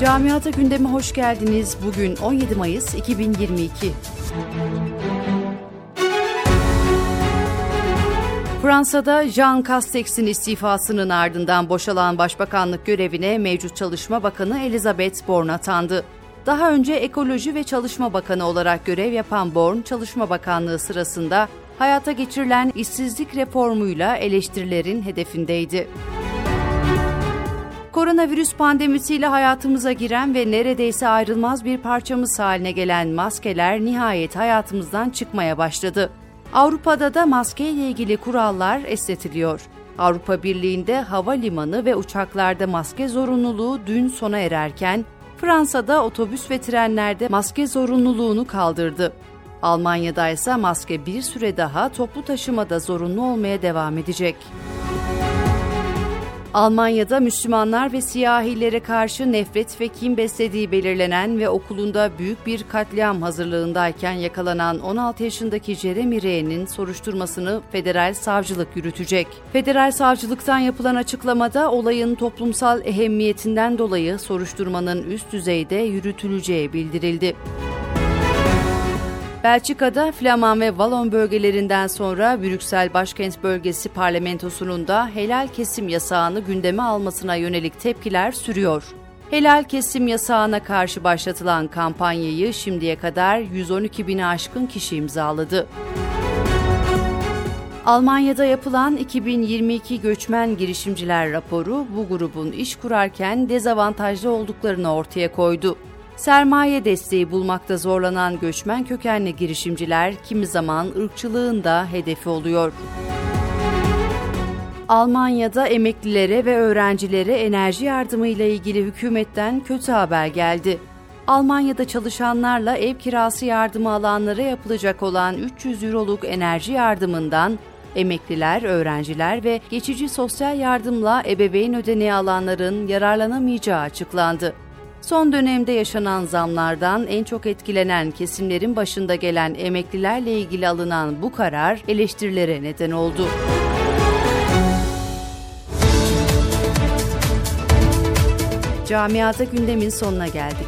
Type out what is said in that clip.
Camiata gündeme hoş geldiniz. Bugün 17 Mayıs 2022. Fransa'da Jean Castex'in istifasının ardından boşalan başbakanlık görevine mevcut Çalışma Bakanı Elizabeth Borne atandı. Daha önce Ekoloji ve Çalışma Bakanı olarak görev yapan Borne, Çalışma Bakanlığı sırasında hayata geçirilen işsizlik reformuyla eleştirilerin hedefindeydi. Koronavirüs pandemisiyle hayatımıza giren ve neredeyse ayrılmaz bir parçamız haline gelen maskeler nihayet hayatımızdan çıkmaya başladı. Avrupa'da da maske ile ilgili kurallar esnetiliyor. Avrupa Birliği'nde havalimanı ve uçaklarda maske zorunluluğu dün sona ererken Fransa'da otobüs ve trenlerde maske zorunluluğunu kaldırdı. Almanya'da ise maske bir süre daha toplu taşımada zorunlu olmaya devam edecek. Almanya'da Müslümanlar ve siyahilere karşı nefret ve kin beslediği belirlenen ve okulunda büyük bir katliam hazırlığındayken yakalanan 16 yaşındaki Jeremy R'nin soruşturmasını federal savcılık yürütecek. Federal savcılıktan yapılan açıklamada olayın toplumsal ehemmiyetinden dolayı soruşturmanın üst düzeyde yürütüleceği bildirildi. Belçika'da Flaman ve Valon bölgelerinden sonra Brüksel başkent bölgesi parlamentosunun da helal kesim yasağını gündeme almasına yönelik tepkiler sürüyor. Helal kesim yasağına karşı başlatılan kampanyayı şimdiye kadar 112 bini aşkın kişi imzaladı. Almanya'da yapılan 2022 göçmen girişimciler raporu bu grubun iş kurarken dezavantajlı olduklarını ortaya koydu. Sermaye desteği bulmakta zorlanan göçmen kökenli girişimciler kimi zaman ırkçılığın da hedefi oluyor. Almanya'da emeklilere ve öğrencilere enerji yardımı ile ilgili hükümetten kötü haber geldi. Almanya'da çalışanlarla ev kirası yardımı alanlara yapılacak olan 300 euroluk enerji yardımından emekliler, öğrenciler ve geçici sosyal yardımla ebeveyn ödeneği alanların yararlanamayacağı açıklandı. Son dönemde yaşanan zamlardan en çok etkilenen kesimlerin başında gelen emeklilerle ilgili alınan bu karar eleştirilere neden oldu. Camiada gündemin sonuna geldik.